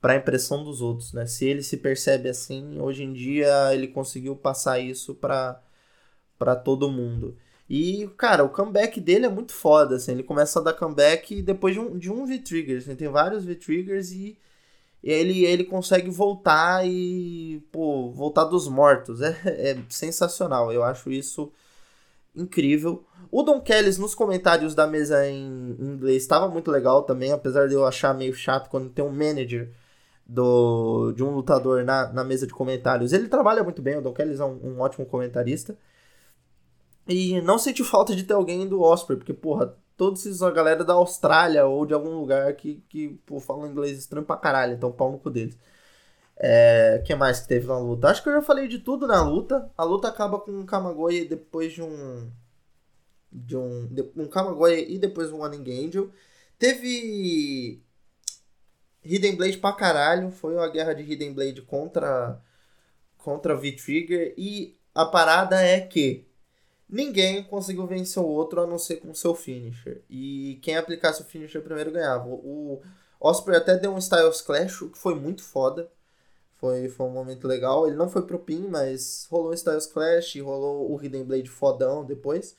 para a impressão dos outros, né? Se ele se percebe assim, hoje em dia ele conseguiu passar isso para para todo mundo. E, cara, o comeback dele é muito foda, assim, ele começa a dar comeback depois de um, de um V-Triggers, né? tem vários V-Triggers e ele, ele consegue voltar e, pô, voltar dos mortos, é, é sensacional, eu acho isso incrível. O Don Kelly nos comentários da mesa em inglês estava muito legal também, apesar de eu achar meio chato quando tem um manager do, de um lutador na, na mesa de comentários. Ele trabalha muito bem, o Don Kelly é um, um ótimo comentarista. E não senti falta de ter alguém do Osprey, porque, porra, todos esses a galera da Austrália ou de algum lugar que, que pô, falam inglês estranho pra caralho, então pau no cu deles. É, que mais que teve na luta? Acho que eu já falei de tudo na luta. A luta acaba com um Kamagoye depois de um. De um. De, um Kamagoye e depois um One Angel. Teve Hidden Blade pra caralho. Foi uma guerra de Hidden Blade contra, contra V-Trigger. E a parada é que ninguém conseguiu vencer o outro a não ser com seu finisher. E quem aplicasse o finisher primeiro ganhava. O Osprey até deu um Styles Clash, o que foi muito foda. Foi, foi um momento legal. Ele não foi pro pin, mas rolou Styles Clash rolou o Hidden Blade fodão depois.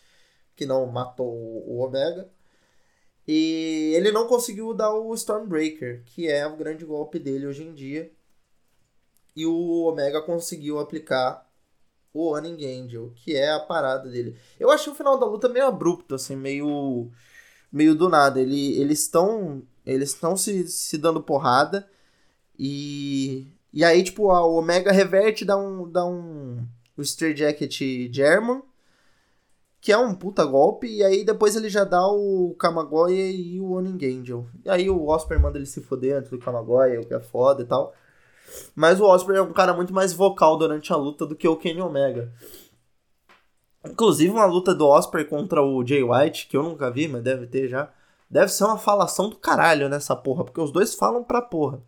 Que não matou o Omega. E ele não conseguiu dar o Stormbreaker, que é o grande golpe dele hoje em dia. E o Omega conseguiu aplicar o Running Angel, que é a parada dele. Eu achei o final da luta meio abrupto, assim, meio meio do nada. Ele, eles estão eles estão se, se dando porrada e e aí tipo o Omega reverte dá um dá um o Straight Jacket German que é um puta golpe, e aí depois ele já dá o Kamagoya e o Onin Angel. E aí o Osprey manda ele se foder antes do Kamagoya, o que é foda e tal. Mas o Osprey é um cara muito mais vocal durante a luta do que o Kenny Omega. Inclusive uma luta do Osprey contra o Jay White, que eu nunca vi, mas deve ter já. Deve ser uma falação do caralho nessa porra, porque os dois falam pra porra.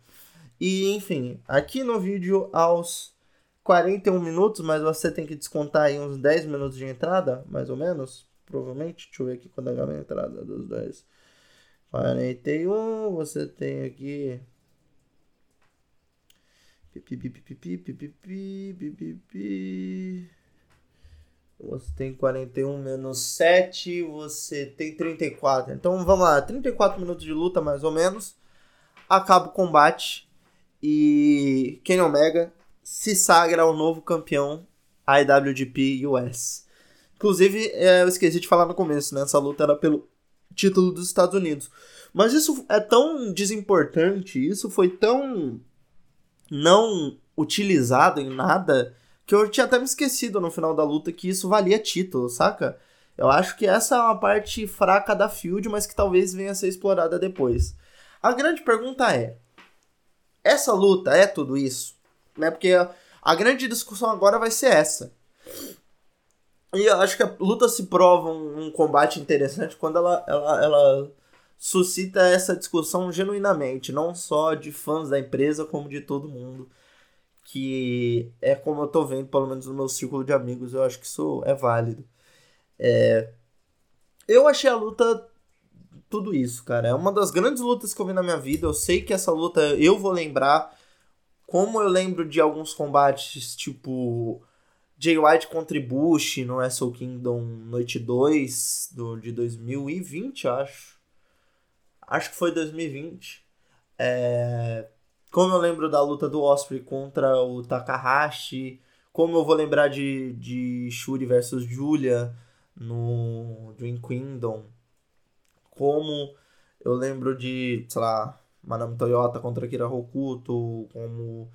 E enfim, aqui no vídeo aos 41 minutos, mas você tem que descontar aí uns 10 minutos de entrada, mais ou menos. Provavelmente. Deixa eu ver aqui quando é a entrada dos 10. 41, você tem aqui. Você tem 41 menos 7, você tem 34. Então vamos lá, 34 minutos de luta mais ou menos. Acaba o combate e Kenny Omega se sagra o novo campeão IWGP US. Inclusive, é, eu esqueci de falar no começo, né? Essa luta era pelo título dos Estados Unidos. Mas isso é tão desimportante, isso foi tão não utilizado em nada, que eu tinha até me esquecido no final da luta que isso valia título, saca? Eu acho que essa é uma parte fraca da Field, mas que talvez venha a ser explorada depois. A grande pergunta é: essa luta é tudo isso? né? Porque a, a grande discussão agora vai ser essa. E eu acho que a luta se prova um, um combate interessante quando ela, ela, ela suscita essa discussão genuinamente, não só de fãs da empresa, como de todo mundo. Que é como eu tô vendo, pelo menos no meu círculo de amigos, eu acho que isso é válido. É... Eu achei a luta tudo isso, cara. É uma das grandes lutas que eu vi na minha vida. Eu sei que essa luta eu vou lembrar como eu lembro de alguns combates, tipo Jay White contra Bush no Wrestle Kingdom Noite 2 do, de 2020, acho. Acho que foi 2020. É, como eu lembro da luta do Osprey contra o Takahashi. Como eu vou lembrar de, de Shuri versus Julia no Dream Kingdom. Como eu lembro de, sei lá, Manami Toyota contra Kira Hokuto. Como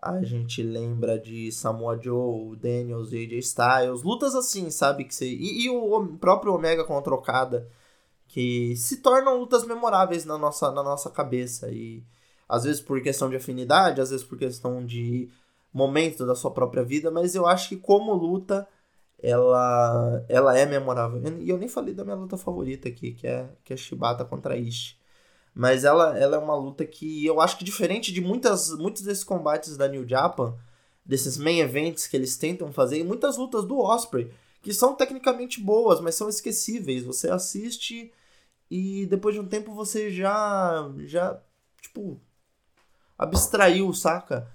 a gente lembra de Samoa Joe, Daniels e AJ Styles. Lutas assim, sabe? que você... e, e o próprio Omega contra Okada. Que se tornam lutas memoráveis na nossa, na nossa cabeça. E às vezes por questão de afinidade, às vezes por questão de momento da sua própria vida. Mas eu acho que como luta, ela, ela é memorável. E eu nem falei da minha luta favorita aqui, que é, que é Shibata contra Ishi. Mas ela, ela é uma luta que eu acho que diferente de muitas, muitos desses combates da New Japan, desses main events que eles tentam fazer, e muitas lutas do Osprey, que são tecnicamente boas, mas são esquecíveis. Você assiste e depois de um tempo você já, já tipo, abstraiu, saca?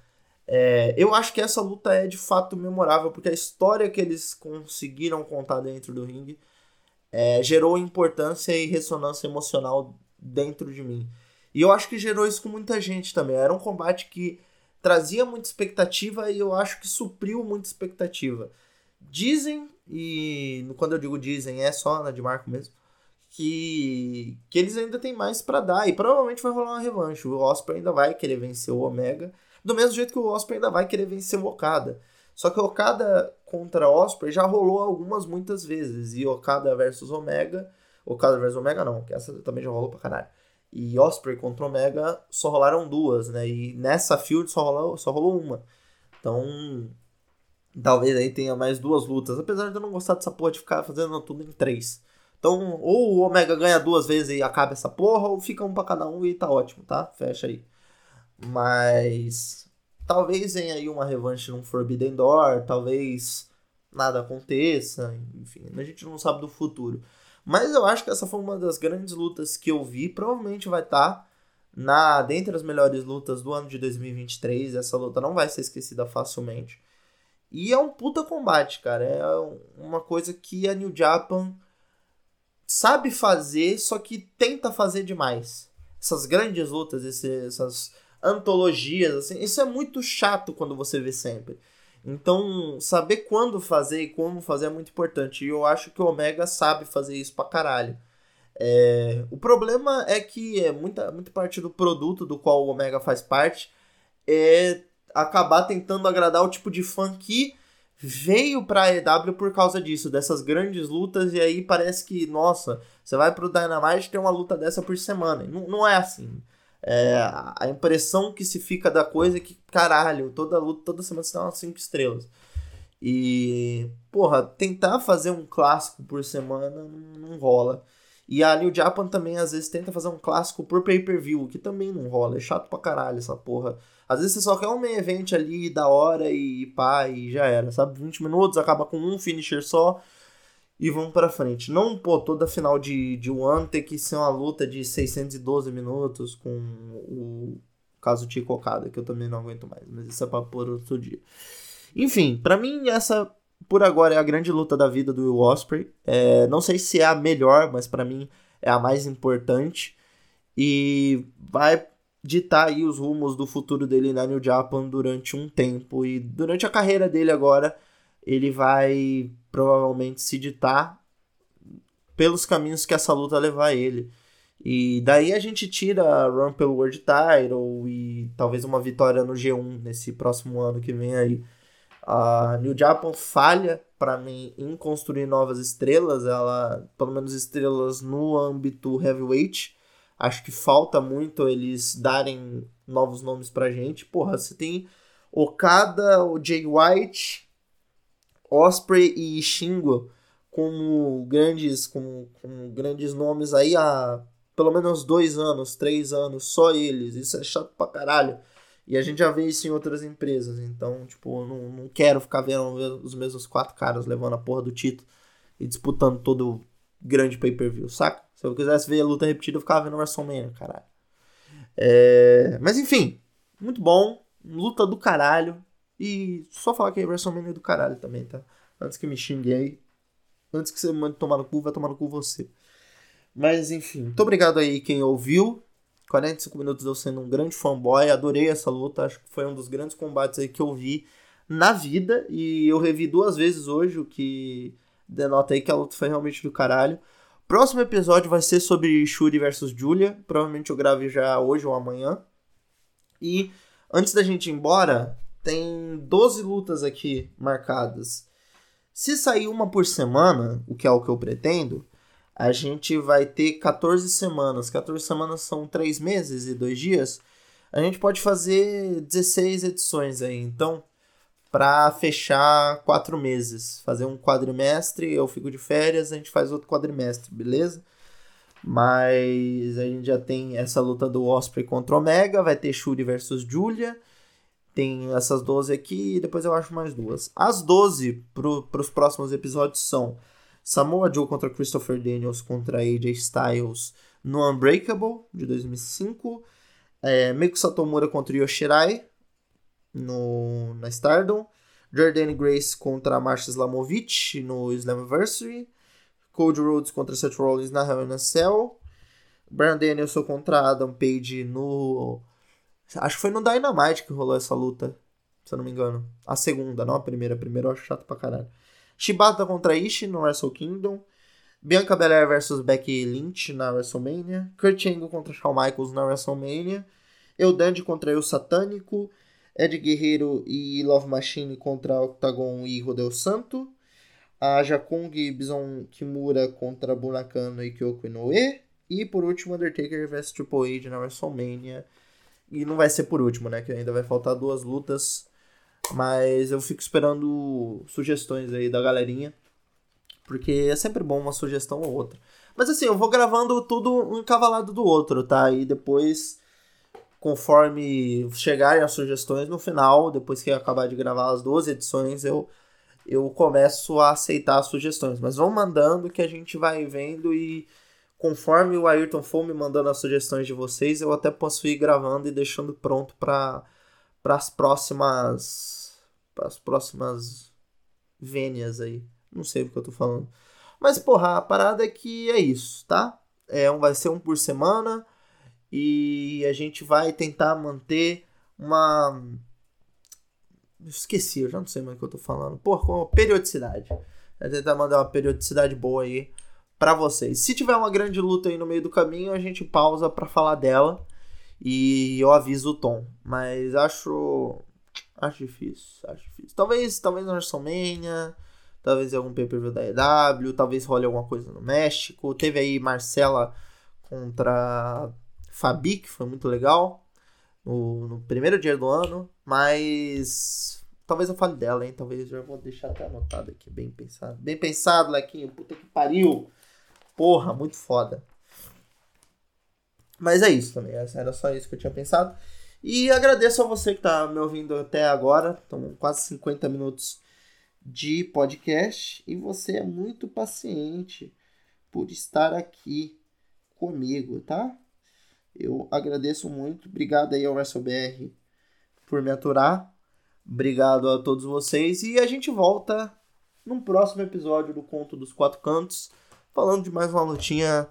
É, eu acho que essa luta é de fato memorável, porque a história que eles conseguiram contar dentro do ringue é, gerou importância e ressonância emocional dentro de mim. E eu acho que gerou isso com muita gente também. Era um combate que trazia muita expectativa e eu acho que supriu muita expectativa. Dizem, e quando eu digo dizem, é só na de Marco mesmo, que, que eles ainda tem mais para dar e provavelmente vai rolar uma revanche. O Osprey ainda vai querer vencer o Omega, do mesmo jeito que o Osprey ainda vai querer vencer o Okada. Só que o Okada contra Osprey já rolou algumas muitas vezes e Okada versus Omega Okada vs Omega não, que essa também já rolou pra caralho. E Osprey contra Omega só rolaram duas, né? E nessa field só rolou, só rolou uma. Então, talvez aí tenha mais duas lutas. Apesar de eu não gostar dessa porra de ficar fazendo tudo em três. Então, ou o Omega ganha duas vezes e acaba essa porra, ou fica um pra cada um e tá ótimo, tá? Fecha aí. Mas. Talvez venha aí uma revanche num Forbidden Door, talvez nada aconteça, enfim, a gente não sabe do futuro. Mas eu acho que essa foi uma das grandes lutas que eu vi. Provavelmente vai estar tá na dentre as melhores lutas do ano de 2023. Essa luta não vai ser esquecida facilmente. E é um puta combate, cara. É uma coisa que a New Japan sabe fazer, só que tenta fazer demais. Essas grandes lutas, essas antologias, assim, isso é muito chato quando você vê sempre. Então, saber quando fazer e como fazer é muito importante. E eu acho que o Omega sabe fazer isso pra caralho. É, o problema é que é muita, muita parte do produto do qual o Omega faz parte é acabar tentando agradar o tipo de fã que veio pra EW por causa disso, dessas grandes lutas, e aí parece que, nossa, você vai pro Dynamite tem uma luta dessa por semana. Não, não é assim. É, a impressão que se fica da coisa é que, caralho, toda luta, toda semana você dá umas 5 estrelas. E, porra, tentar fazer um clássico por semana não, rola. E a New Japan também às vezes tenta fazer um clássico por pay-per-view, que também não rola. É chato pra caralho essa porra. Às vezes você só quer um main event ali da hora e pá, e já era, sabe? 20 minutos, acaba com um finisher só e vamos para frente. Não, pô, toda final de, de ano ter que ser uma luta de 612 minutos com o caso de Okada, que eu também não aguento mais, mas isso é para por outro dia. Enfim, para mim essa por agora é a grande luta da vida do Will Ospreay. É, não sei se é a melhor, mas para mim é a mais importante e vai ditar aí os rumos do futuro dele na New Japan durante um tempo e durante a carreira dele agora ele vai provavelmente se ditar pelos caminhos que essa luta levar ele. E daí a gente tira run pelo World Title e talvez uma vitória no G1 nesse próximo ano que vem aí. A New Japan falha para mim em construir novas estrelas, ela pelo menos estrelas no âmbito heavyweight. Acho que falta muito eles darem novos nomes pra gente. Porra, você tem Okada, o Jay White, Osprey e Shingo como grandes, como, como grandes nomes aí há pelo menos dois anos, três anos, só eles. Isso é chato pra caralho. E a gente já vê isso em outras empresas. Então, tipo, não, não quero ficar vendo os mesmos quatro caras levando a porra do título e disputando todo grande pay-per-view, saca? Se eu quisesse ver a luta repetida, eu ficava vendo WrestleMania, caralho. É... Mas enfim, muito bom. luta do caralho. E só falar que é WrestleMania do caralho também, tá? Antes que me xingue aí. Antes que você mande tomar no cu, vai tomar no cu você. Mas enfim, muito obrigado aí quem ouviu. 45 minutos eu sendo um grande fanboy, adorei essa luta, acho que foi um dos grandes combates aí que eu vi na vida e eu revi duas vezes hoje, o que denota aí que a luta foi realmente do caralho. Próximo episódio vai ser sobre Shuri versus Julia, provavelmente eu grave já hoje ou amanhã. E antes da gente ir embora, tem 12 lutas aqui marcadas. Se sair uma por semana, o que é o que eu pretendo, a gente vai ter 14 semanas. 14 semanas são 3 meses e 2 dias. A gente pode fazer 16 edições aí. Então, para fechar 4 meses, fazer um quadrimestre, eu fico de férias, a gente faz outro quadrimestre, beleza? Mas a gente já tem essa luta do Osprey contra Omega, vai ter Shuri versus Julia. Tem essas 12 aqui e depois eu acho mais duas. As 12 para os próximos episódios são Samoa Joe contra Christopher Daniels contra AJ Styles no Unbreakable de 2005. É, Meiko Satomura contra Yoshirai no, na Stardom. Jordan Grace contra Marsha Slamovic no Slammiversary. Cody Rhodes contra Seth Rollins na Hell in a Cell. Brian Danielson contra Adam Page no. Acho que foi no Dynamite que rolou essa luta. Se eu não me engano. A segunda, não a primeira. A primeira eu acho chato pra caralho. Shibata contra Ishii no Wrestle Kingdom. Bianca Belair versus Becky Lynch na WrestleMania. Kurt Angle contra Shawn Michaels na WrestleMania. Eudande contra Eu Satânico. Ed Guerreiro e Love Machine contra Octagon e Rodel Santo. A Jakung Bison Kimura contra Bunakano e Kyoko Inoue. E por último, Undertaker vs Triple H na WrestleMania. E não vai ser por último, né? Que ainda vai faltar duas lutas mas eu fico esperando sugestões aí da galerinha. Porque é sempre bom uma sugestão ou outra. Mas assim, eu vou gravando tudo um encavalado do outro, tá? E depois, conforme chegarem as sugestões, no final, depois que eu acabar de gravar as duas edições, eu, eu começo a aceitar as sugestões. Mas vão mandando que a gente vai vendo e conforme o Ayrton for me mandando as sugestões de vocês, eu até posso ir gravando e deixando pronto para as próximas para as próximas vênias aí. Não sei o que eu tô falando. Mas, porra, a parada é que é isso, tá? É um, vai ser um por semana e a gente vai tentar manter uma. Esqueci, eu já não sei mais o que eu tô falando. Porra, com periodicidade. Vai tentar mandar uma periodicidade boa aí para vocês. Se tiver uma grande luta aí no meio do caminho, a gente pausa para falar dela e eu aviso o tom. Mas acho Acho difícil, acho difícil. Talvez, talvez na WrestleMania, talvez em algum pay-per-view da EW, talvez role alguma coisa no México. Teve aí Marcela contra Fabi, que foi muito legal, no, no primeiro dia do ano, mas talvez eu fale dela, hein? Talvez eu vou deixar até anotado aqui, bem pensado. Bem pensado, Lequinho, puta que pariu. Porra, muito foda. Mas é isso também, era só isso que eu tinha pensado. E agradeço a você que está me ouvindo até agora. Estão quase 50 minutos de podcast. E você é muito paciente por estar aqui comigo, tá? Eu agradeço muito. Obrigado aí ao WrestleBR por me aturar. Obrigado a todos vocês. E a gente volta num próximo episódio do Conto dos Quatro Cantos. Falando de mais uma lutinha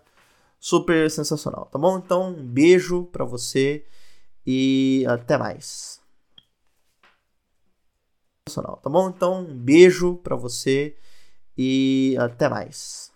super sensacional, tá bom? Então, um beijo para você e até mais. Tá bom? Então, um beijo para você e até mais.